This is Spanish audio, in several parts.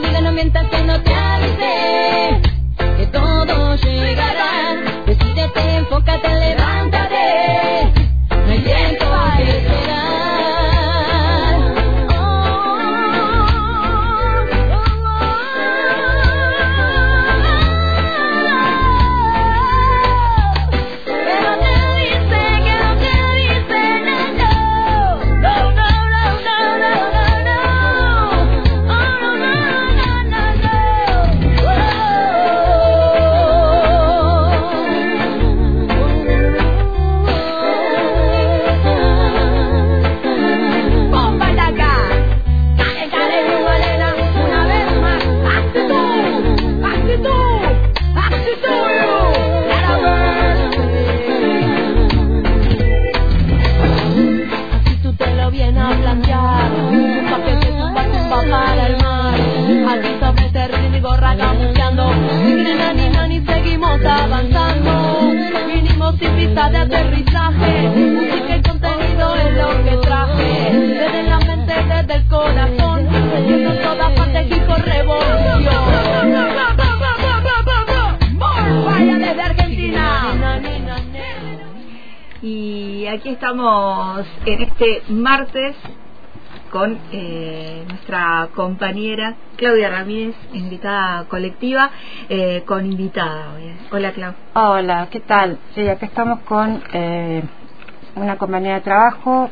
no mientas que no te avise aquí estamos en este martes con eh, nuestra compañera Claudia Ramírez, invitada colectiva, eh, con invitada hoy. Hola Clau. Hola, ¿qué tal? Sí, acá estamos con eh, una compañía de trabajo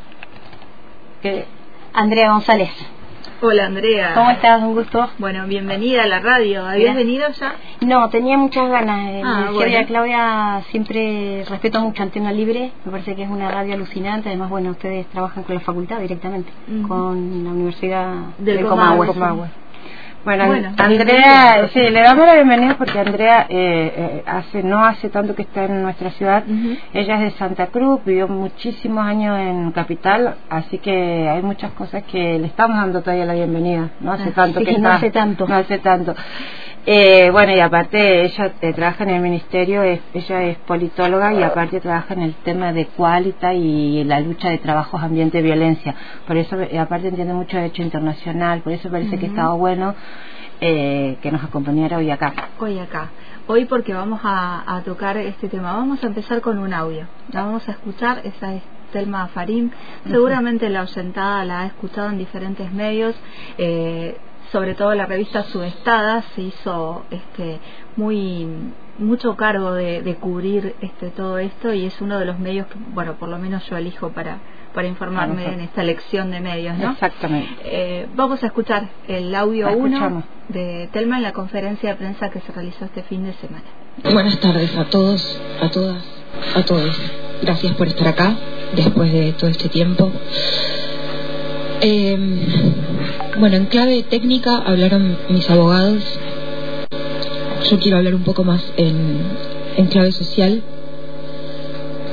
Andrea González. Hola Andrea. ¿Cómo estás? Un gusto. Bueno, bienvenida a la radio. ¿Habías venido ya? No, tenía muchas ganas. Eh, Ah, bueno. decía Claudia, siempre respeto mucho Antena Libre. Me parece que es una radio alucinante. Además, bueno, ustedes trabajan con la facultad directamente, con la Universidad Del de Comahue. Comahue. Bueno, Bueno, Andrea, sí, le damos la bienvenida porque Andrea eh, eh, hace no hace tanto que está en nuestra ciudad. Ella es de Santa Cruz, vivió muchísimos años en Capital, así que hay muchas cosas que le estamos dando todavía la bienvenida. No hace Ah, tanto sí, que no está. hace tanto. No hace tanto. Eh, bueno, y aparte ella eh, trabaja en el ministerio, es- ella es politóloga y aparte trabaja en el tema de cualita y la lucha de trabajos ambiente violencia. Por eso, eh, aparte entiende mucho de derecho internacional, por eso parece que estaba bueno eh, que nos acompañara hoy acá. Hoy acá. Hoy porque vamos a, a tocar este tema. Vamos a empezar con un audio. La vamos a escuchar. Esa es Telma Farín. Seguramente la oyentada la ha escuchado en diferentes medios. eh, sobre todo la revista Subestada se hizo este muy mucho cargo de, de cubrir este todo esto y es uno de los medios que bueno por lo menos yo elijo para para informarme en esta lección de medios ¿no? Exactamente. Eh, vamos a escuchar el audio La 1 escuchamos. de Telma en la conferencia de prensa que se realizó este fin de semana. Buenas tardes a todos, a todas, a todos. Gracias por estar acá después de todo este tiempo. Eh, bueno, en clave técnica hablaron mis abogados. Yo quiero hablar un poco más en, en clave social.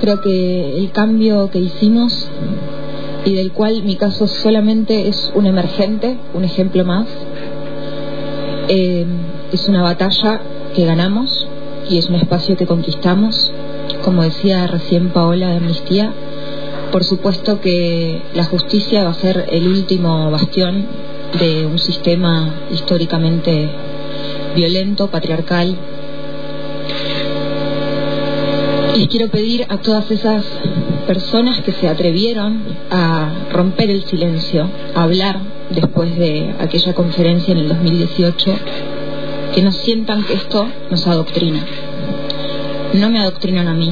Creo que el cambio que hicimos y del cual mi caso solamente es un emergente, un ejemplo más, eh, es una batalla que ganamos y es un espacio que conquistamos. Como decía recién Paola de Amnistía, por supuesto que la justicia va a ser el último bastión de un sistema históricamente violento, patriarcal. Y quiero pedir a todas esas personas que se atrevieron a romper el silencio, a hablar después de aquella conferencia en el 2018, que no sientan que esto nos adoctrina. No me adoctrinan a mí,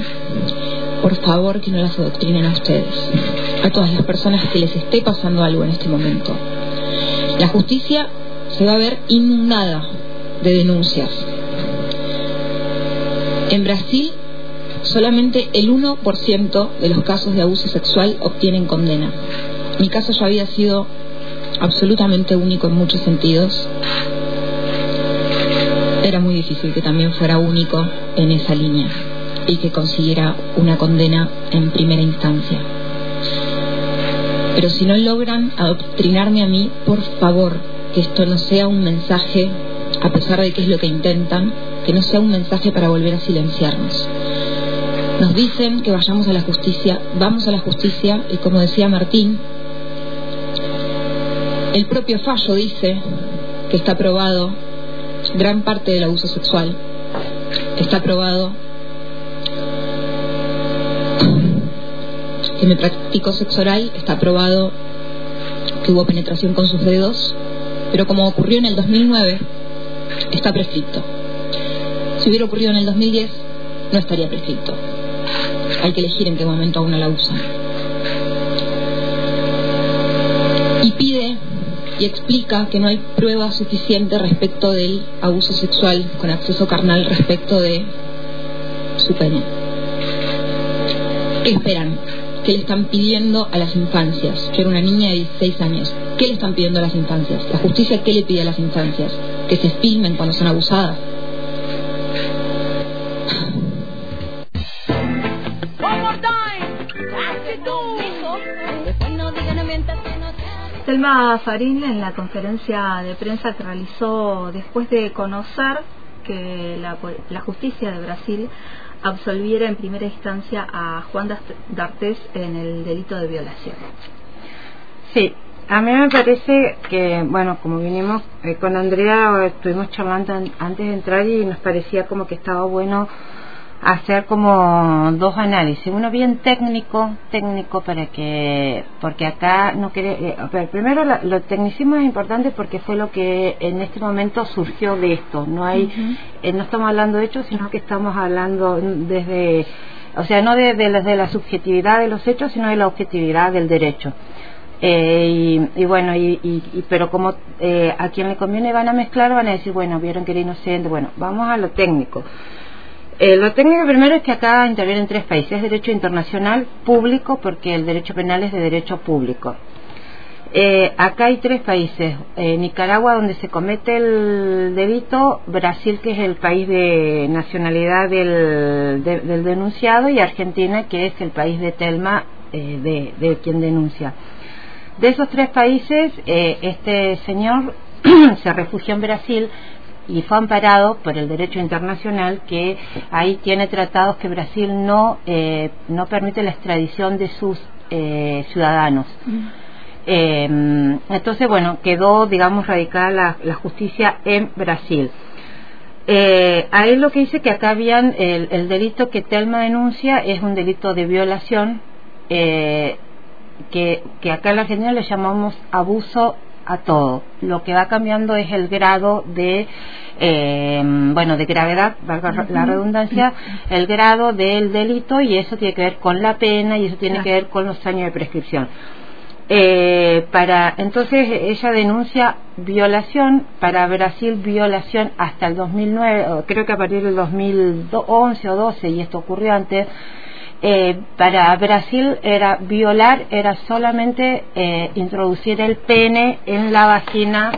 por favor que no las adoctrinen a ustedes, a todas las personas que les esté pasando algo en este momento. La justicia se va a ver inundada de denuncias. En Brasil, solamente el 1% de los casos de abuso sexual obtienen condena. Mi caso ya había sido absolutamente único en muchos sentidos. Era muy difícil que también fuera único en esa línea y que consiguiera una condena en primera instancia. Pero si no logran adoctrinarme a mí, por favor, que esto no sea un mensaje, a pesar de que es lo que intentan, que no sea un mensaje para volver a silenciarnos. Nos dicen que vayamos a la justicia, vamos a la justicia y como decía Martín, el propio fallo dice que está probado gran parte del abuso sexual. Está probado que me practicó sexo oral, está probado que hubo penetración con sus dedos, pero como ocurrió en el 2009, está prescripto. Si hubiera ocurrido en el 2010, no estaría prescripto. Hay que elegir en qué momento uno la usa. Y pide y explica que no hay prueba suficiente respecto del abuso sexual con acceso carnal respecto de su pene. ¿Qué esperan? ¿Qué le están pidiendo a las infancias? Yo era una niña de 16 años. ¿Qué le están pidiendo a las infancias? ¿La justicia qué le pide a las infancias? Que se filmen cuando son abusadas. Selma Farín en la conferencia de prensa que realizó después de conocer que la, la justicia de Brasil absolviera en primera instancia a Juan D'Artés en el delito de violación. Sí, a mí me parece que, bueno, como vinimos eh, con Andrea, estuvimos charlando antes de entrar y nos parecía como que estaba bueno hacer como dos análisis uno bien técnico técnico para que porque acá no quiere eh, primero lo, tecnicismo es importante porque fue lo que en este momento surgió de esto. No hay eh, no estamos hablando de hechos sino que estamos hablando desde o sea no de, de, la subjetividad de los hechos sino de la objetividad del derecho. Eh, y, bueno, y, y, pero como eh, a quien le conviene van a mezclar, van a decir, bueno, vieron que era inocente, bueno, vamos a lo técnico. Eh, lo técnico primero es que acá intervienen tres países. Es derecho internacional público porque el derecho penal es de derecho público. Eh, acá hay tres países. Eh, Nicaragua donde se comete el delito, Brasil que es el país de nacionalidad del, del denunciado y Argentina que es el país de Telma de, de, quien denuncia. De esos tres países, este señor se refugió en Brasil y fue amparado por el derecho internacional que ahí tiene tratados que Brasil no eh, no permite la extradición de sus eh, ciudadanos. Eh, entonces bueno quedó digamos radicada la, justicia en Brasil. Ahí lo que dice que acá habían el, el, delito que Telma denuncia es un delito de violación que, que acá en la Argentina le llamamos abuso a todo. Lo que va cambiando es el grado de, eh, bueno, de gravedad, valga la redundancia, el grado del delito y eso tiene que ver con la pena y eso tiene que ver con los años de prescripción. Eh, para entonces ella denuncia violación para Brasil violación hasta el 2009 creo que a partir del 2011 o 12 y esto ocurrió antes eh, para Brasil era violar, era solamente eh, introducir el pene en la vagina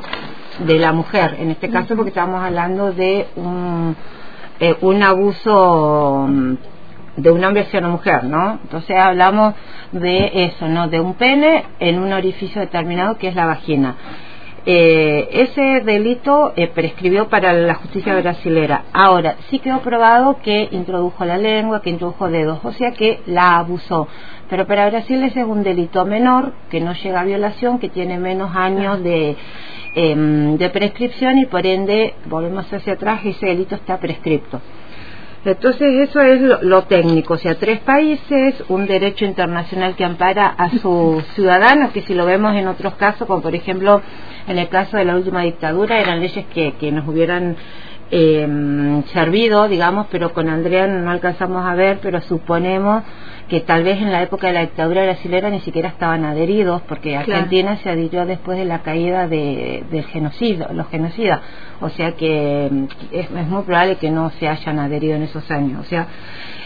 de la mujer, en este caso porque estamos hablando de un, eh, un abuso mm, de un hombre hacia una mujer, ¿no? Entonces hablamos de eso, ¿no? De un pene en un orificio determinado que es la vagina. Eh, ese delito eh, prescribió para la justicia brasilera. Ahora, sí quedó probado que introdujo la lengua, que introdujo dedos, o sea que la abusó. Pero para Brasil ese es un delito menor, que no llega a violación, que tiene menos años de, em, de prescripción y por ende, volvemos hacia atrás, ese delito está prescripto. Entonces eso es lo, técnico, o sea, tres países, un derecho internacional que ampara a sus ciudadanos, que si lo vemos en otros casos, como por ejemplo en el caso de la última dictadura, eran leyes que, que nos hubieran eh, servido, digamos, pero con Andrea no alcanzamos a ver, pero suponemos que tal vez en la época de la dictadura brasileña ni siquiera estaban adheridos, porque Argentina se adhirió después de la caída de, del genocidio, los genocidas, o sea que mm, es, muy probable que no se hayan adherido en esos años, o sea,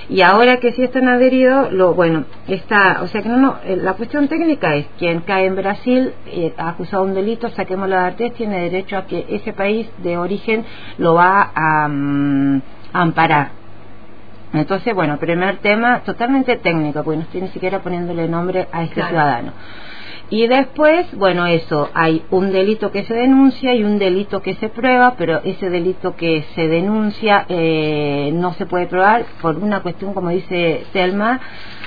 y ahora que sí están adheridos, lo bueno, está, o sea que no, no, eh, la cuestión técnica es quien cae en Brasil eh, ha acusado un delito, saquemos la artes, tiene derecho a que ese país de origen lo va a mm, amparar entonces, bueno, primer tema totalmente técnico, porque no estoy ni siquiera poniéndole nombre a este ciudadano. Y después, bueno, eso, hay un delito que se denuncia y un delito que se prueba, pero ese delito que se denuncia eh, no se puede probar por una cuestión, como dice Selma,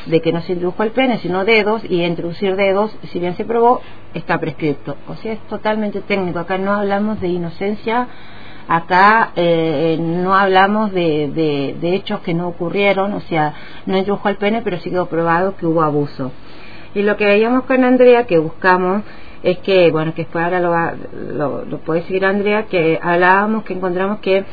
de que no se introdujo el pene, sino dedos, y introducir dedos, si bien se probó, está prescripto. O sea, es totalmente técnico. Acá no hablamos de inocencia, acá eh, no hablamos de, de, de, hechos que no ocurrieron, o sea, no introdujo el pene, pero sí quedó probado que hubo abuso. Y lo que veíamos con Andrea, que buscamos, es que, bueno, que después ahora lo, lo, lo puede seguir Andrea, que hablábamos, que encontramos que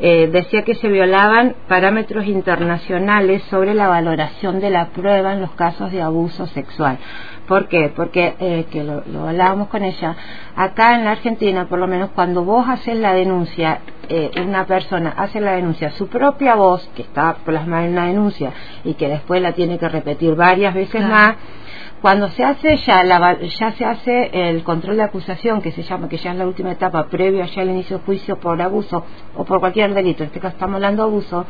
eh, decía que se violaban parámetros internacionales sobre la valoración de la prueba en los casos de abuso sexual. ¿Por qué? Porque, eh, que lo, lo, hablábamos con ella, acá en la Argentina, por lo menos cuando vos haces la denuncia, eh, una persona hace la denuncia, su propia voz, que está plasmada en la denuncia y que después la tiene que repetir varias veces claro. más, cuando se hace ya la, ya se hace el control de acusación que se llama que ya es la última etapa previo ya al inicio del juicio por abuso o por cualquier delito en este caso estamos hablando de abuso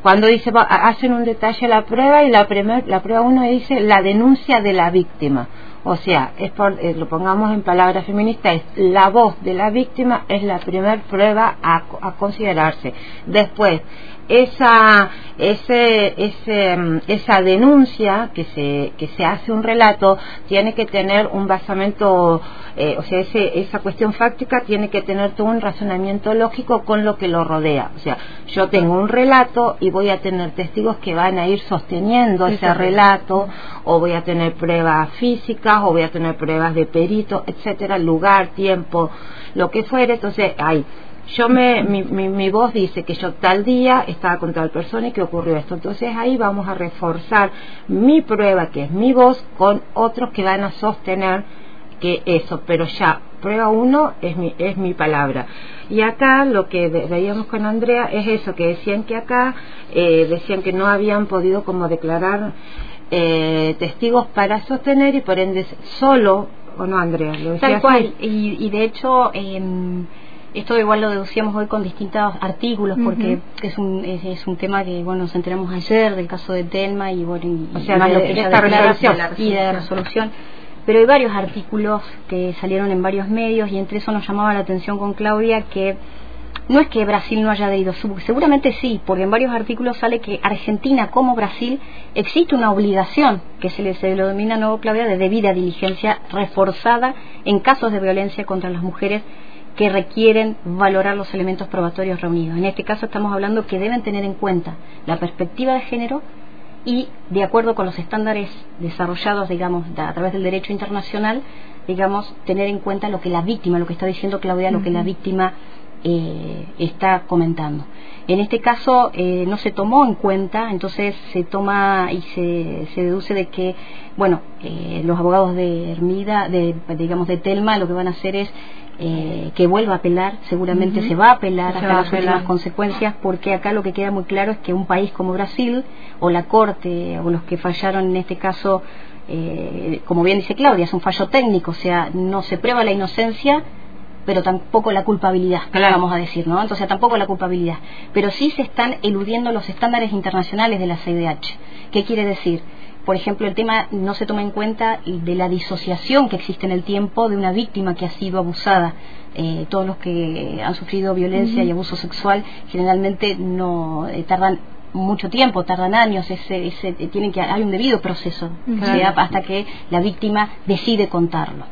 cuando dice hacen un detalle la prueba y la primer, la prueba uno dice la denuncia de la víctima o sea, es por, eh, lo pongamos en palabras feministas, es la voz de la víctima es la primer prueba a considerarse. Después, esa, ese, ese, esa denuncia que se, que se hace un relato tiene que tener un basamento, eh, o sea, ese, esa cuestión fáctica tiene que tener todo un razonamiento lógico con lo que lo rodea. O sea, yo tengo un relato y voy a tener testigos que van a ir sosteniendo ese relato, o voy a tener pruebas físicas, o voy a tener pruebas de perito, etcétera, lugar, tiempo, lo que fuere. Entonces, hay yo me, mi, mi, mi, voz dice que yo tal día estaba con tal persona y que ocurrió esto. Entonces ahí vamos a reforzar mi prueba, que es mi voz, con otros que van a sostener que eso, pero ya, prueba uno es mi, es mi palabra. Y acá lo que veíamos con Andrea es eso, que decían que acá, eh, decían que no habían podido como declarar eh, testigos para sostener y por ende solo, ¿o no Andrea? Lo Tal cual, y, y, de hecho... Eh, esto igual lo deducíamos hoy con distintos artículos porque uh -huh. es un es, es, un tema que bueno nos enteramos ayer del caso de Telma y bueno y, o sea, más de, lo que resolución, la y de resolución. Pero hay varios artículos que salieron en varios medios y entre eso nos llamaba la atención con Claudia que no es que Brasil no haya adherido, seguramente sí, porque en varios artículos sale que Argentina como Brasil existe una obligación que se le, se lo domina nuevo Claudia de debida diligencia reforzada en casos de violencia contra las mujeres que requieren valorar los elementos probatorios reunidos. En este caso estamos hablando que deben tener en cuenta la perspectiva de género y, de acuerdo con los estándares desarrollados, digamos, a través del derecho internacional, digamos, tener en cuenta lo que la víctima, lo que está diciendo Claudia, uh -huh. lo que la víctima eh, está comentando. En este caso eh, no se tomó en cuenta, entonces se toma y se, se deduce de que, bueno, eh, los abogados de Hermida, de, digamos, de Telma, lo que van a hacer es eh, que vuelva a apelar, seguramente uh -huh. se va a apelar hasta las últimas consecuencias, porque acá lo que queda muy claro es que un país como Brasil, o la Corte, o los que fallaron en este caso, eh, como bien dice Claudia, es un fallo técnico, o sea, no se prueba la inocencia, pero tampoco la culpabilidad, claro. vamos a decir, ¿no? Entonces tampoco la culpabilidad, pero sí se están eludiendo los estándares internacionales de la CIDH. ¿Qué quiere decir? Por ejemplo, el tema no se toma en cuenta de la disociación que existe en el tiempo de una víctima que ha sido abusada. Eh, todos los que han sufrido violencia uh -huh. y abuso sexual generalmente no eh, tardan mucho tiempo, tardan años, ese, ese, tienen que hay un debido proceso -huh. o sea, hasta que la víctima decide contarlo.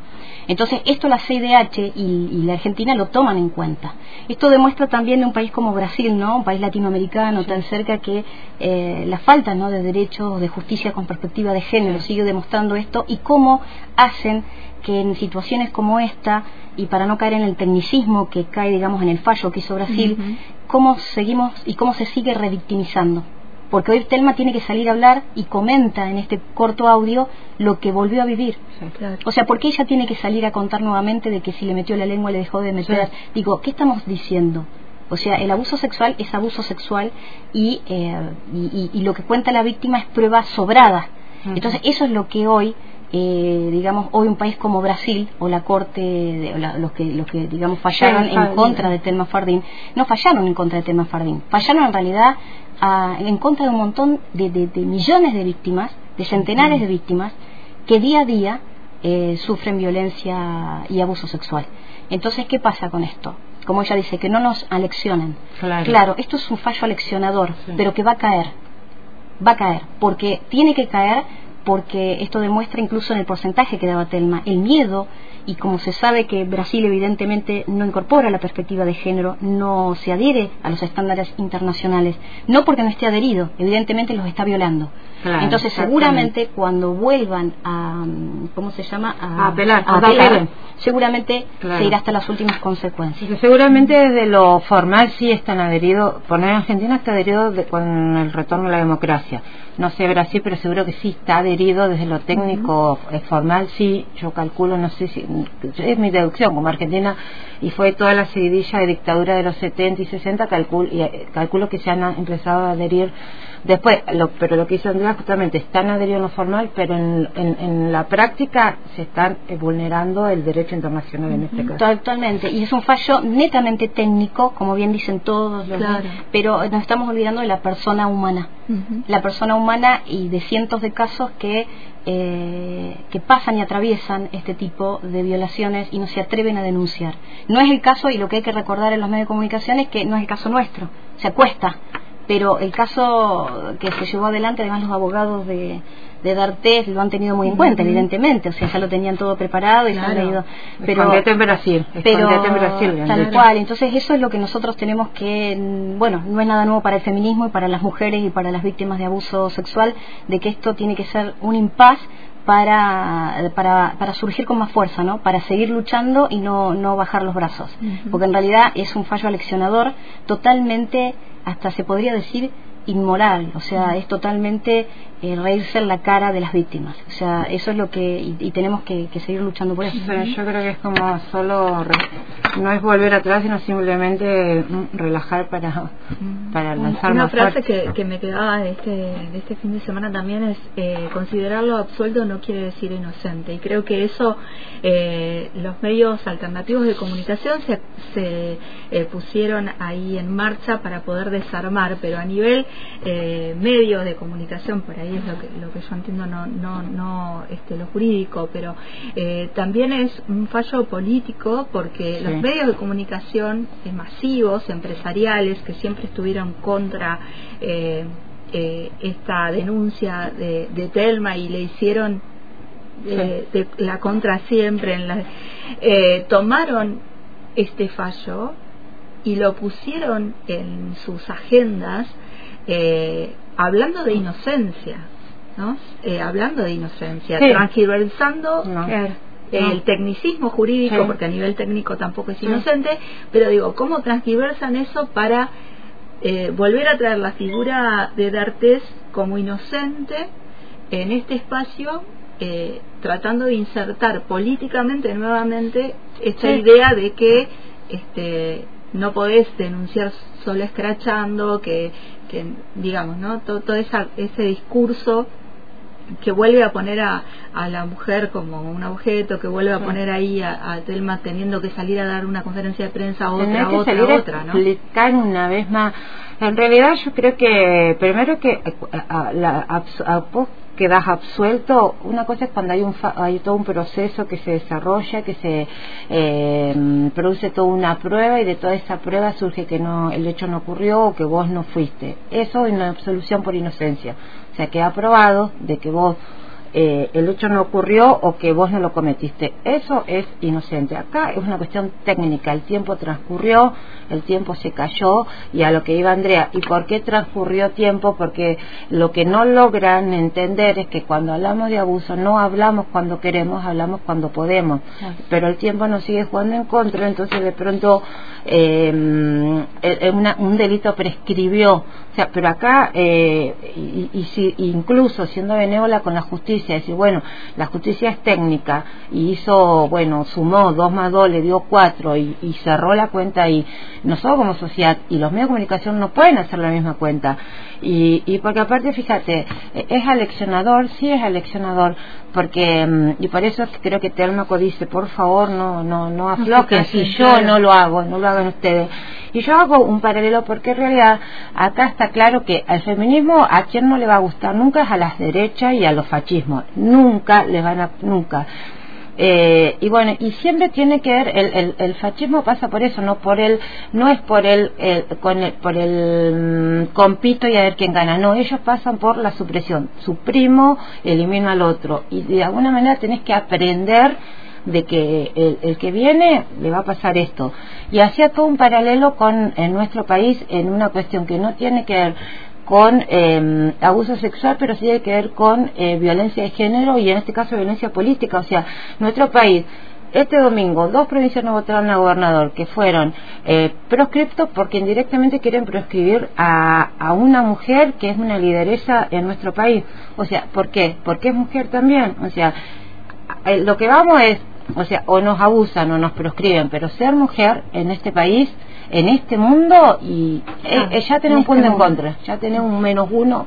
Entonces, esto la CIDH y, y, la Argentina lo toman en cuenta. Esto demuestra también de un país como Brasil, ¿no? Un país latinoamericano sí. tan cerca que eh, la falta, ¿no? De derechos, de justicia con perspectiva de género sigue demostrando esto y cómo hacen que en situaciones como esta y para no caer en el tecnicismo que cae, digamos, en el fallo que hizo Brasil, uh -huh. cómo seguimos y cómo se sigue revictimizando porque hoy Telma tiene que salir a hablar y comenta en este corto audio lo que volvió a vivir. Sí, claro. O sea, ¿por qué ella tiene que salir a contar nuevamente de que si le metió la lengua le dejó de meter? Sí. Digo, ¿qué estamos diciendo? O sea, el abuso sexual es abuso sexual y, eh, y, y, y, lo que cuenta la víctima es prueba sobrada. Uh -huh. Entonces, eso es lo que hoy eh, digamos hoy un país como Brasil o la corte de, o la, los que los que digamos fallaron sí, en contra de Telma Fardín no fallaron en contra de Telma Fardín fallaron en realidad a, en contra de un montón de, de, de, millones de víctimas de centenares de víctimas que día a día eh, sufren violencia y abuso sexual. Entonces, ¿qué pasa con esto? Como ella dice, que no nos aleccionen. Claro, esto es un fallo aleccionador, pero que va a caer. Va a caer, porque tiene que caer porque esto demuestra incluso en el porcentaje que daba Telma, el miedo y como se sabe que Brasil evidentemente no incorpora la perspectiva de género, no se adhiere a los estándares internacionales, no porque no esté adherido, evidentemente los está violando. Entonces seguramente cuando vuelvan a, ¿cómo se llama? A, apelar, seguramente se irá hasta las últimas consecuencias. seguramente desde lo formal sí están adheridos, poner Argentina está adherido con el retorno a la democracia. No sé Brasil, pero seguro que sí está adherido desde lo técnico formal, sí, yo calculo, no sé si es mi deducción, como Argentina, y fue toda la seguidilla de dictadura de los 70 y 60, calculo, y, eh, calculo que se han empezado a adherir Después, pero lo que hizo Andrea justamente están adheridos en lo formal, pero en, la práctica se están eh, vulnerando el derecho internacional en este caso. Actualmente, y es un fallo netamente técnico, como bien dicen todos los pero nos estamos olvidando de la persona humana. La persona humana y de cientos de casos que eh, que pasan y atraviesan este tipo de violaciones y no se atreven a denunciar. No es el caso, y lo que hay que recordar en los medios de comunicación es que no es el caso nuestro, se acuesta pero el caso que se llevó adelante, además los abogados de, de D'Artés lo han tenido muy en cuenta, evidentemente, o sea, ya lo tenían todo preparado y han leído. Pero, en Brasil, pero en Brasil, tal cual, entonces eso es lo que nosotros tenemos que, bueno, no es nada nuevo para el feminismo y para las mujeres y para las víctimas de abuso sexual, de que esto tiene que ser un impas para, para, para surgir con más fuerza, ¿no? Para seguir luchando y no, no bajar los brazos. Porque en realidad es un fallo aleccionador totalmente hasta se podría decir inmoral, o sea, es totalmente eh, reírse en la cara de las víctimas. O sea, eso es lo que. y, tenemos que, seguir luchando por eso. Pero yo creo que es como solo. no es volver atrás, sino simplemente mm, relajar para, para lanzar Una frase que, que, me quedaba de este, de este fin de semana también es: eh, considerarlo absuelto no quiere decir inocente. Y creo que eso, eh, los medios alternativos de comunicación se, se eh, pusieron ahí en marcha para poder desarmar, pero a nivel medios de comunicación, por ahí es lo que, lo que yo entiendo, no, no, no este, lo jurídico, pero eh, también es un fallo político porque los medios de comunicación eh, masivos, empresariales, que siempre estuvieron contra eh, esta denuncia de, de, Telma y le hicieron de la contra siempre, en la, tomaron este fallo y lo pusieron en sus agendas eh, hablando de inocencia, ¿no? Eh, hablando de inocencia, transgiversando el tecnicismo jurídico, porque a nivel técnico tampoco es inocente, pero digo, ¿cómo transgiversan eso para eh, volver a traer la figura de D'Artés como inocente en este espacio, eh, tratando de insertar políticamente nuevamente esta idea de que este, no podés denunciar solo escrachando, que que digamos, ¿no? Todo, todo ese discurso que vuelve a poner a, a, la mujer como un objeto, que vuelve a poner ahí a, a, Telma teniendo que salir a dar una conferencia de prensa a otra, que otra, salir otra, ¿no? explicar una vez más. En realidad yo creo que primero que a, la, a, quedas absuelto. Una cosa es cuando hay, un hay todo un proceso que se desarrolla, que se eh, produce toda una prueba y de toda esa prueba surge que no el hecho no ocurrió o que vos no fuiste. Eso es una absolución por inocencia. O sea, queda probado de que vos eh, el hecho no ocurrió o que vos no lo cometiste. Eso es inocente. Acá es una cuestión técnica. El tiempo transcurrió, el tiempo se cayó y a lo que iba Andrea. ¿Y por qué transcurrió tiempo? Porque lo que no logran entender es que cuando hablamos de abuso no hablamos cuando queremos, hablamos cuando podemos. Pero el tiempo nos sigue jugando en contra, entonces de pronto eh, un delito prescribió. Sea, pero acá, eh, y, y si, incluso siendo benévola con la justicia, decir, bueno, la justicia es técnica y hizo, bueno, sumó dos más dos, le dio cuatro y, y cerró la cuenta y nosotros como sociedad y los medios de comunicación no pueden hacer la misma cuenta. Y, y porque aparte, fíjate, es aleccionador, sí es aleccionador, porque, mm, y por eso creo que Telmaco dice, por favor, no, no, no aflojen, si yo no lo hago, no lo hagan ustedes. Y yo hago un paralelo porque en realidad acá está claro que al feminismo a quien no le va a gustar nunca es a las derechas y a los fascismos, nunca le van a, nunca. Eh, y bueno, y siempre tiene que ver, el, el, el, fascismo pasa por eso, no por el, no es por el, el con el, por el mm, compito y a ver quién gana, no, ellos pasan por la supresión, suprimo, elimino al otro, y de alguna manera tenés que aprender de que el, que viene le va a pasar esto. Y hacía todo un paralelo con en nuestro país en una cuestión que no tiene que ver con eh, abuso sexual, pero sí tiene que ver con eh, violencia de género y en este caso violencia política. O sea, nuestro país, este domingo, dos provincias no votaron a gobernador que fueron eh, proscriptos porque indirectamente quieren proscribir a, a una mujer que es una lideresa en nuestro país. O sea, ¿por qué? Porque es mujer también. O sea, eh, lo que vamos es, o sea, o nos abusan o nos proscriben, pero ser mujer en este país en este mundo y eh, ah, eh, ya tiene un este punto en contra, ya tiene un menos uno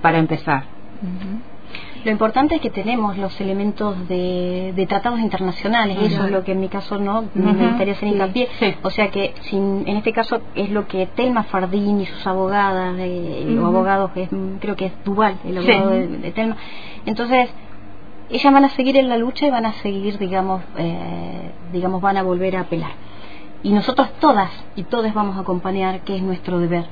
para empezar. Lo importante es que tenemos los elementos de, de tratados internacionales, eso es lo que en mi caso no me gustaría hacer hincapié. O sea que sin, en este caso es lo que Telma Fardín y sus abogadas, eh, abogados, que creo que es Duval, el abogado de, de, Telma. Entonces, ellas van a seguir en la lucha y van a seguir, digamos, eh, digamos, van a volver a apelar y nosotros todas y todos vamos a acompañar, que es nuestro deber.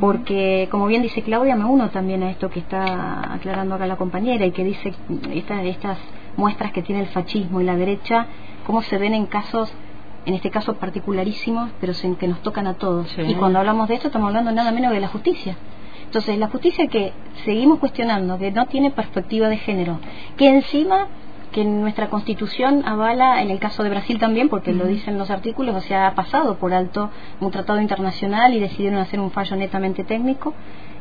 Porque, como bien dice Claudia, me uno también a esto que está aclarando acá la compañera y que dice esta, estas muestras que tiene el fascismo y la derecha, cómo se ven en casos, en este caso particularísimos, pero sin que nos tocan a todos. Y cuando hablamos de esto, estamos hablando nada menos de la justicia. Entonces, la justicia que seguimos cuestionando, que no tiene perspectiva de género, que encima que nuestra constitución avala, en el caso de Brasil también, porque lo dicen los artículos, o sea, ha pasado por alto un tratado internacional y decidieron hacer un fallo netamente técnico,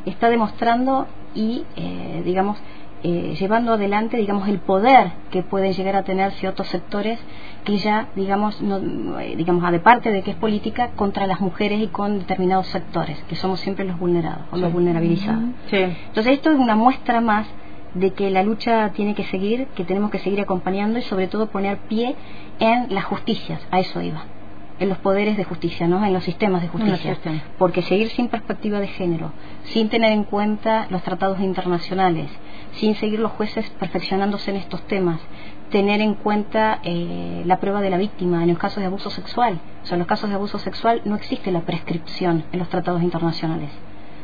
está demostrando y, eh, digamos, eh, llevando adelante, digamos, el poder que pueden llegar a tener ciertos sectores que ya, digamos, no, eh, digamos, de parte de que es política contra las mujeres y con determinados sectores, que somos siempre los vulnerados o los vulnerabilizados. Entonces, esto es una muestra más de que la lucha tiene que seguir, que tenemos que seguir acompañando y sobre todo poner pie en las justicias, a eso iba, en los poderes de justicia, ¿no? en los sistemas de justicia. Porque seguir sin perspectiva de género, sin tener en cuenta los tratados internacionales, sin seguir los jueces perfeccionándose en estos temas, tener en cuenta eh, la prueba de la víctima en los casos de abuso sexual. O sea, en los casos de abuso sexual no existe la prescripción en los tratados internacionales.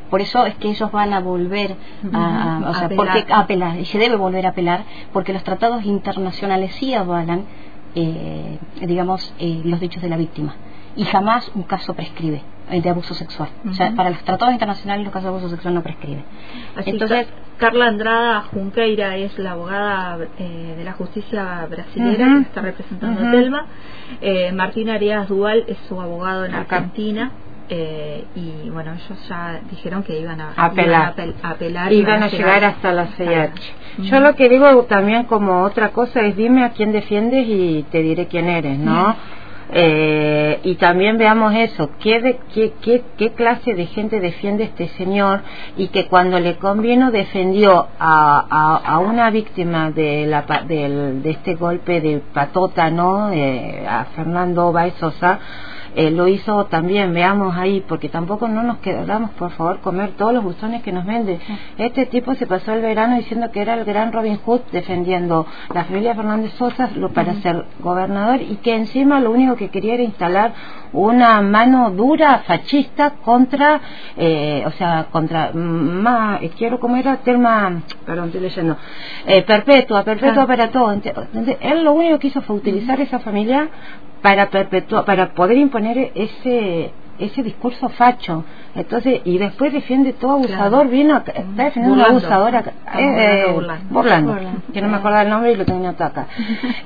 Por eso es que ellos van a volver a, o sea, Porque, apelar, y se debe volver a apelar, porque los tratados internacionales sí avalan, eh, digamos, eh, los derechos de la víctima. Y jamás un caso prescribe eh, de abuso sexual. O sea, para los tratados internacionales los casos de abuso sexual no prescriben. Entonces, Carla Andrada Junqueira es la abogada de la justicia brasileña que está representando a Telma. Martín Arias Dual es su abogado en Argentina. Eh, y bueno, ellos ya dijeron que iban a apelar, iban a, apelar iban a llegar hasta la CIH. Yo lo que digo también como otra cosa es dime a quién defiendes y te diré quién eres, ¿no? Eh, y también veamos eso, ¿qué, de, qué, qué, qué, clase de gente defiende este señor y que cuando le convino defendió a, a, una víctima de, la, de, de este golpe de patota, ¿no? Eh, a Fernando Baez Sosa, eh, lo hizo también, veamos ahí, porque tampoco no nos quedamos, por favor, comer todos los buzones que nos vende. Este tipo se pasó el verano diciendo que era el gran Robin Hood defendiendo la familia Fernández Sosa lo, para ser gobernador y que encima lo único que quería era instalar una mano dura, fascista, contra, eh, o sea, contra, más, eh, quiero como era, tema, perdón, estoy leyendo, eh, perpetua, perpetua ah. para todo. Entonces, él lo único que hizo fue utilizar esa familia para perpetuar, para poder imponer ese ese discurso facho. Entonces, y después defiende todo abusador, vino, está defendiendo un abusador acá, eh, eh, Burlando, que no me acuerdo el nombre y lo tenía acá.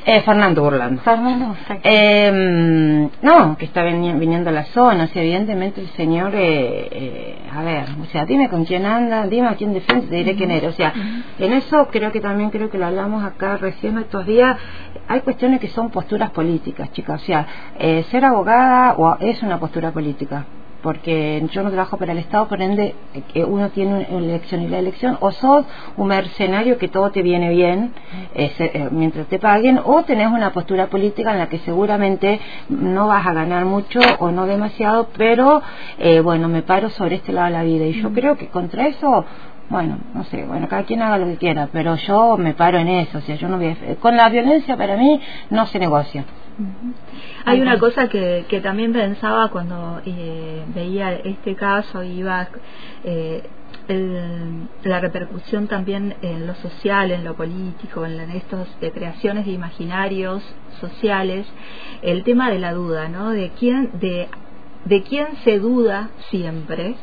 Eh, Fernando Burlando. Fernando, eh, no, que está viniendo a la zona, o evidentemente el señor, eh, eh, a ver, o sea, dime con quién anda, dime a quién defiende, te diré quién eres. O sea, en eso creo que también creo que lo hablamos acá recién estos días, hay cuestiones que son posturas políticas, chicas. O sea, eh, ser abogada o es una postura política porque yo no trabajo para el Estado, por ende que uno tiene una elección y la elección, o sos un mercenario que todo te viene bien eh, mientras te paguen, o tenés una postura política en la que seguramente no vas a ganar mucho o no demasiado, pero eh, bueno, me paro sobre este lado de la vida. Y yo creo que contra eso bueno, no sé, bueno, cada quien haga lo que quiera, pero yo me paro en eso, o sea, yo no voy con la violencia para mí no se negocia. Hay una cosa que, que también pensaba cuando eh, veía este caso y iba eh, la repercusión también en lo social, en lo político, en, estas creaciones de imaginarios sociales, el tema de la duda, ¿no? De quién, de, de quién se duda siempre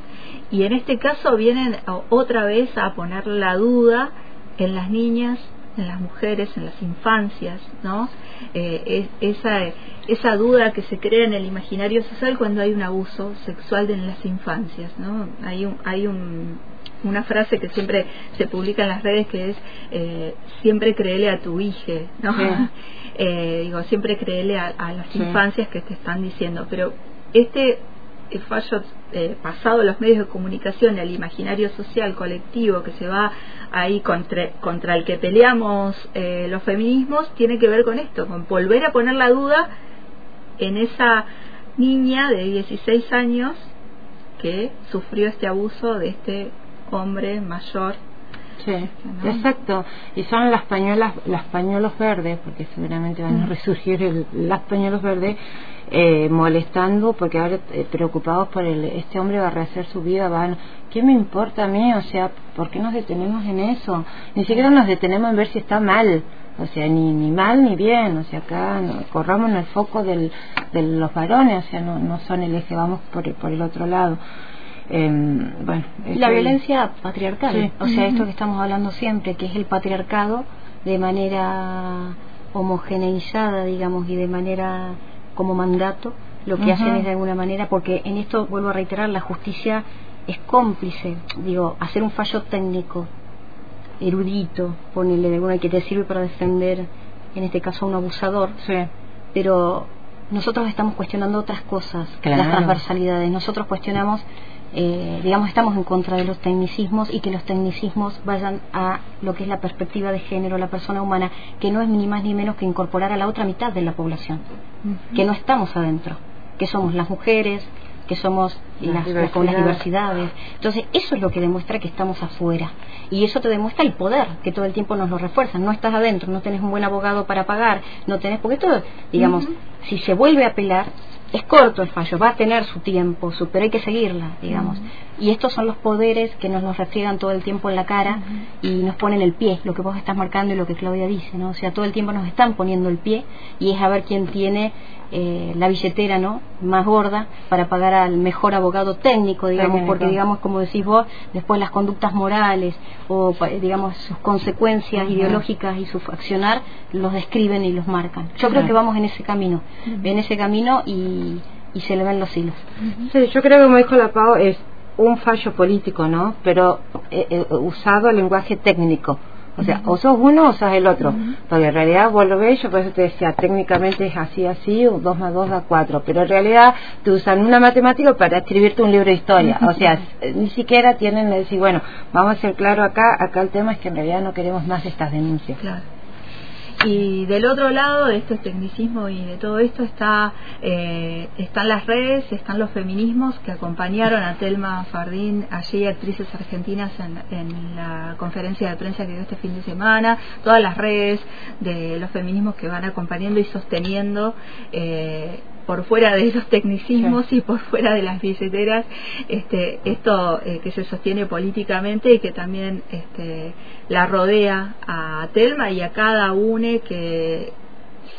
y en este caso vienen otra vez a poner la duda en las niñas, en las mujeres, en las infancias, ¿no? Eh, esa, esa duda que se crea en el imaginario social cuando hay un abuso sexual en las infancias, ¿no? Hay un, hay un, una frase que siempre se publica en las redes que es eh, siempre créele a tu hija, ¿no? Eh, digo, siempre créele a, las infancias que te están diciendo, pero este el fallo eh, pasado los medios de comunicación, el imaginario social colectivo que se va ahí contra, contra el que peleamos eh, los feminismos, tiene que ver con esto, con volver a poner la duda en esa niña de 16 años que sufrió este abuso de este hombre mayor Sí, exacto. Y son las pañuelas, las pañuelos verdes, porque seguramente van a mm. resurgir el, las pañuelos verdes, eh, molestando, porque ahora eh, preocupados por el, este hombre va a rehacer su vida, van, ¿qué me importa a mí? O sea, ¿por qué nos detenemos en eso? Ni siquiera nos detenemos en ver si está mal. O sea, ni, ni mal ni bien, o sea, acá corramos en el foco del, de los varones, o sea, no, no son el eje, vamos por, por el otro lado. Eh, bueno, la violencia patriarcal, o sea, esto que estamos hablando siempre, que es el patriarcado de manera homogeneizada, digamos, y de manera como mandato, lo que hacen es de alguna manera, porque en esto, vuelvo a reiterar, la justicia es cómplice, digo, hacer un fallo técnico, erudito, ponerle de alguna que te sirve para defender, en este caso, a un abusador, pero nosotros estamos cuestionando otras cosas, las transversalidades, nosotros cuestionamos eh, digamos, estamos en contra de los tecnicismos y que los tecnicismos vayan a lo que es la perspectiva de género, la persona humana, que no es ni más ni menos que incorporar a la otra mitad de la población, que no estamos adentro, que somos las mujeres, que somos las, con las diversidades. Entonces, eso es lo que demuestra que estamos afuera. Y eso te demuestra el poder, que todo el tiempo nos lo refuerza. No estás adentro, no tenés un buen abogado para pagar, no tenés, porque todo, digamos, si se vuelve a apelar, es corto el fallo, va a tener su tiempo, pero hay que seguirla, digamos. Y estos son los poderes que nos los refriegan todo el tiempo en la cara y nos ponen el pie, lo que vos estás marcando y lo que Claudia dice, ¿no? O sea, todo el tiempo nos están poniendo el pie y es a ver quién tiene eh, la billetera, ¿no? Más gorda para pagar al mejor abogado técnico, digamos, porque, digamos, como decís vos, después las conductas morales o, digamos, sus consecuencias ideológicas y su accionar los describen y los marcan. Yo creo que vamos en ese camino, en ese camino y, y se le ven los hilos. Sí, yo creo que como dijo la Pau, es un fallo político, ¿no? Pero eh, eh, usado el lenguaje técnico. O sea, o sos uno o sos el otro. Porque en realidad vos lo ves, yo por eso te decía, técnicamente es así, así, dos más dos da cuatro. Pero en realidad te usan una matemática para escribirte un libro de historia. O sea, ni siquiera tienen que decir, bueno, vamos a ser claro acá, acá el tema es que en realidad no queremos más estas denuncias. Claro. Y del otro lado de este tecnicismo y de todo esto está eh, están las redes, están los feminismos que acompañaron a Telma Fardín, allí actrices argentinas en, la conferencia de prensa que dio este fin de semana, todas las redes de los feminismos que van acompañando y sosteniendo eh, por fuera de esos tecnicismos y por fuera de las billeteras este, esto eh, que se sostiene políticamente y que también este, la rodea a Telma y a cada une que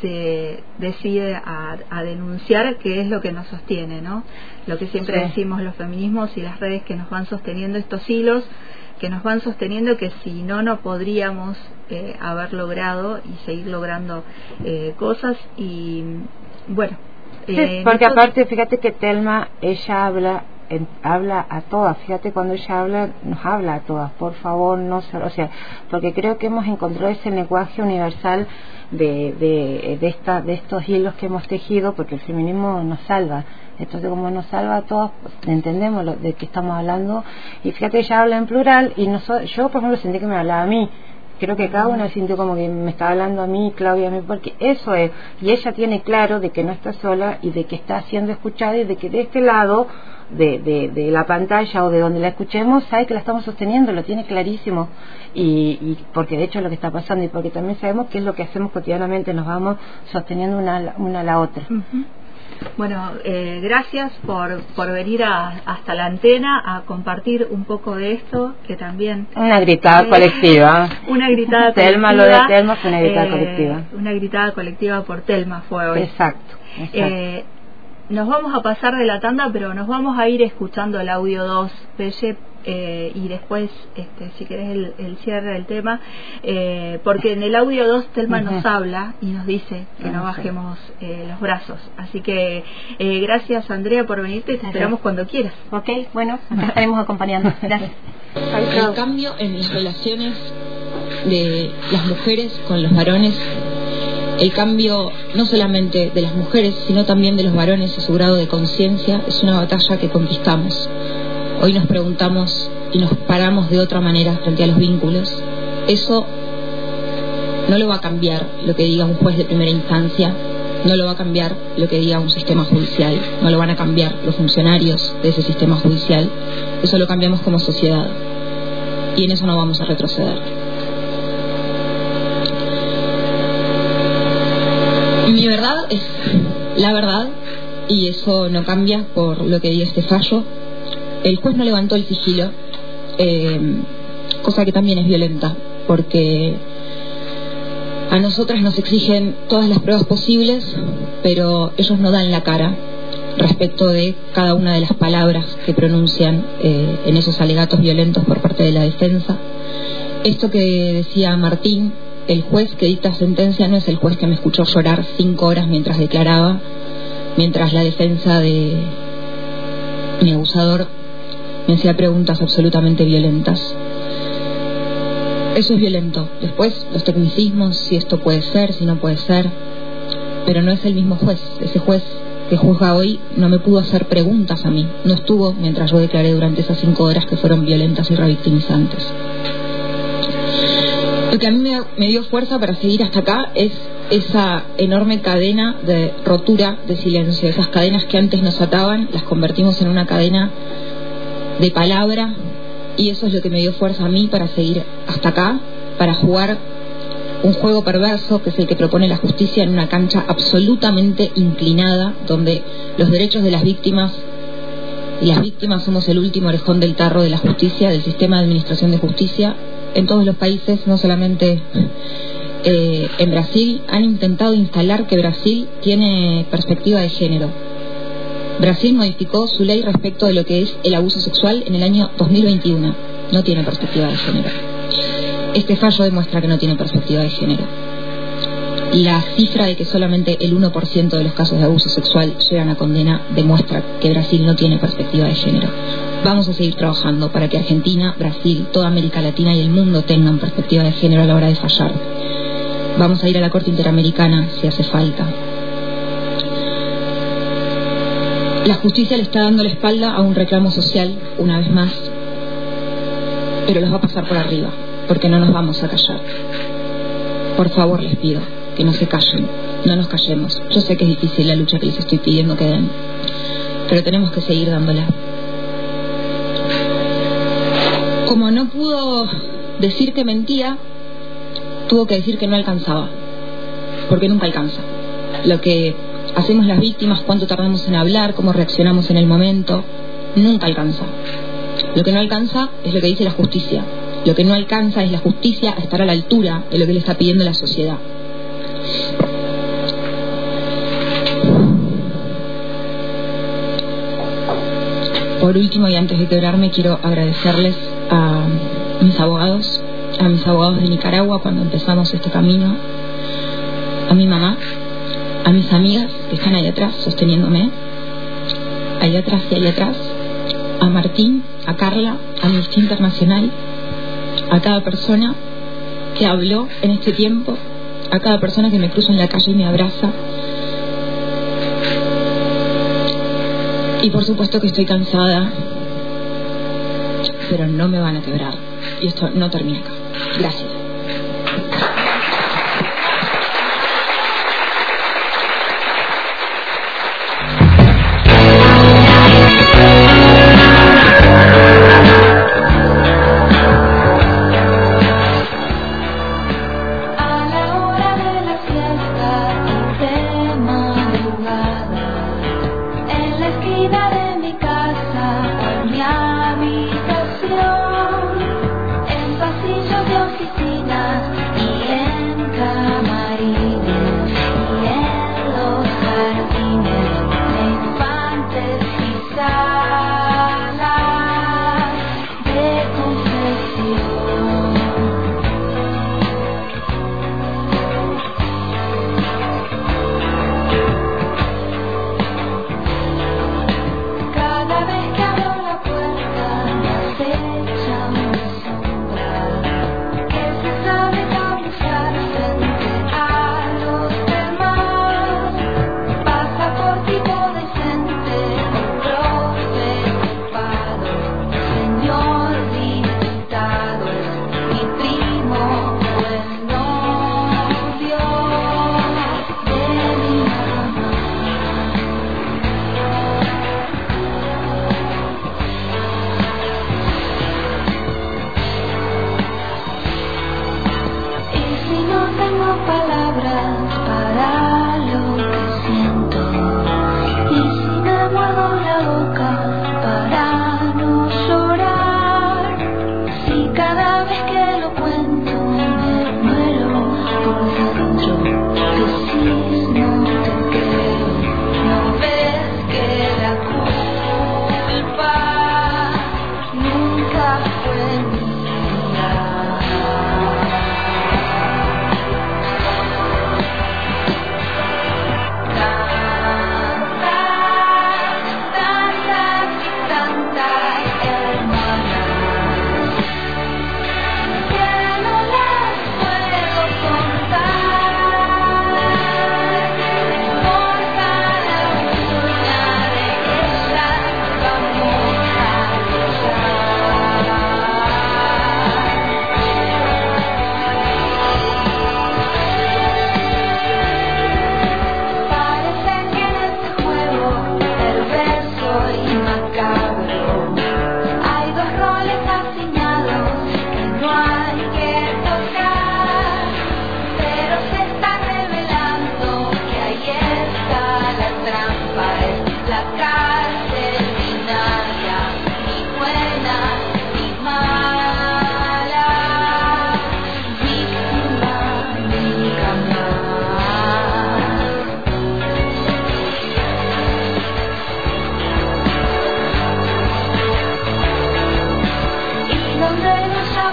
se decide a, denunciar qué es lo que nos sostiene, ¿no? Lo que siempre decimos los feminismos y las redes que nos van sosteniendo estos hilos, que nos van sosteniendo que si no, no podríamos eh, haber logrado y seguir logrando eh, cosas y bueno, Sí, porque aparte, fíjate que Telma, ella habla habla a todas, fíjate cuando ella habla, nos habla a todas, por favor, no se, o sea, porque creo que hemos encontrado ese lenguaje universal de, de, de, esta, de estos hilos que hemos tejido, porque el feminismo nos salva, entonces como nos salva a todos, pues, entendemos lo, de qué estamos hablando, y fíjate, ella habla en plural, y no yo por ejemplo sentí que me hablaba a mí, creo que cada uno sintió como que me está hablando a mí, Claudia, a mí, porque eso es, y ella tiene claro de que no está sola y de que está siendo escuchada y de que de este lado de, de, la pantalla o de donde la escuchemos sabe que la estamos sosteniendo, lo tiene clarísimo. Y, porque de hecho es lo que está pasando y porque también sabemos que es lo que hacemos cotidianamente, nos vamos sosteniendo una, una a la otra. Bueno, eh, gracias por, por venir hasta la antena a compartir un poco de esto, que también... Una gritada colectiva. Una gritada colectiva. Telma, lo de Telma fue una gritada eh, colectiva. Una gritada colectiva por Telma fue hoy. Exacto. Eh, nos vamos a pasar de la tanda, pero nos vamos a ir escuchando el audio 2, Pelle, eh, y después, este, si querés, el, cierre del tema, eh, porque en el audio 2 Telma nos habla y nos dice que no bajemos eh, los brazos. Así que gracias, Andrea, por venirte. Te esperamos cuando quieras. Ok, bueno, estaremos acompañando. Gracias. El cambio en las relaciones de las mujeres con los varones el cambio no solamente de las mujeres, sino también de los varones y su grado de conciencia es una batalla que conquistamos. Hoy nos preguntamos y nos paramos de otra manera frente a los vínculos. Eso no lo va a cambiar lo que diga un juez de primera instancia, no lo va a cambiar lo que diga un sistema judicial, no lo van a cambiar los funcionarios de ese sistema judicial. Eso lo cambiamos como sociedad y en eso no vamos a retroceder. Mi verdad es la verdad y eso no cambia por lo que diga este fallo el juez no levantó el sigilo, eh, cosa que también es violenta, porque a nosotras nos exigen todas las pruebas posibles, pero ellos no dan la cara respecto de cada una de las palabras que pronuncian eh, en esos alegatos violentos por parte de la defensa. Esto que decía Martín, el juez que dicta sentencia no es el juez que me escuchó llorar cinco horas mientras declaraba, mientras la defensa de mi abusador me hacía preguntas absolutamente violentas. Eso es violento. Después, los tecnicismos, si esto puede ser, si no puede ser. Pero no es el mismo juez. Ese juez que juzga hoy no me pudo hacer preguntas a mí. No estuvo mientras yo declaré durante esas cinco horas que fueron violentas y revictimizantes. Lo que a mí me, dio fuerza para seguir hasta acá es esa enorme cadena de rotura de silencio. Esas cadenas que antes nos ataban, las convertimos en una cadena de palabra y eso es lo que me dio fuerza a mí para seguir hasta acá, para jugar un juego perverso que es el que propone la justicia en una cancha absolutamente inclinada donde los derechos de las víctimas y las víctimas somos el último orejón del tarro de la justicia, del sistema de administración de justicia. En todos los países, no solamente eh, en Brasil, han intentado instalar que Brasil tiene perspectiva de género Brasil modificó su ley respecto de lo que es el abuso sexual en el año 2021. No tiene perspectiva de género. Este fallo demuestra que no tiene perspectiva de género. La cifra de que solamente el 1% de los casos de abuso sexual llegan a condena demuestra que Brasil no tiene perspectiva de género. Vamos a seguir trabajando para que Argentina, Brasil, toda América Latina y el mundo tengan perspectiva de género a la hora de fallar. Vamos a ir a la Corte Interamericana si hace falta. La justicia le está dando la espalda a un reclamo social, una vez más, pero los va a pasar por arriba, porque no nos vamos a callar. Por favor, les pido que no se callen, no nos callemos. Yo sé que es difícil la lucha que les estoy pidiendo que den, pero tenemos que seguir dándola. Como no pudo decir que mentía, tuvo que decir que no alcanzaba, porque nunca alcanza. Lo que hacemos las víctimas, cuánto tardamos en hablar, cómo reaccionamos en el momento, nunca alcanza. Lo que no alcanza es lo que dice la justicia. Lo que no alcanza es la justicia a estar a la altura de lo que le está pidiendo la sociedad. Por último, y antes de quebrarme, quiero agradecerles a mis abogados, a mis abogados de Nicaragua cuando empezamos este camino, a mi mamá, a mis amigas que están ahí atrás sosteniéndome, ahí atrás y ahí atrás, a Martín, a Carla, a Amnistía Internacional, a cada persona que habló en este tiempo, a cada persona que me cruza en la calle y me abraza. Y por supuesto que estoy cansada, pero no me van a quebrar. Y esto no termina acá. Gracias.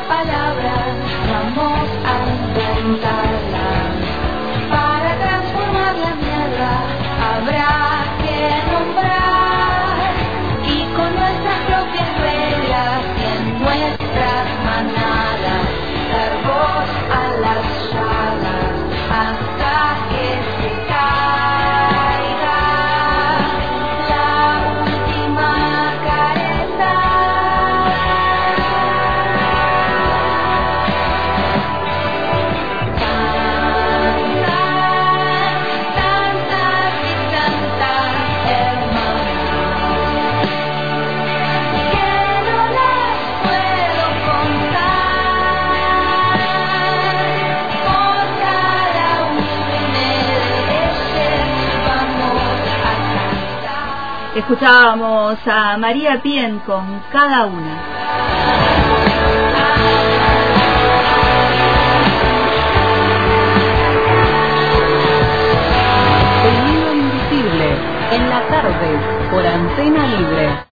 pala Escuchábamos a María Pien con cada una. El hilo invisible en la tarde por Antena Libre.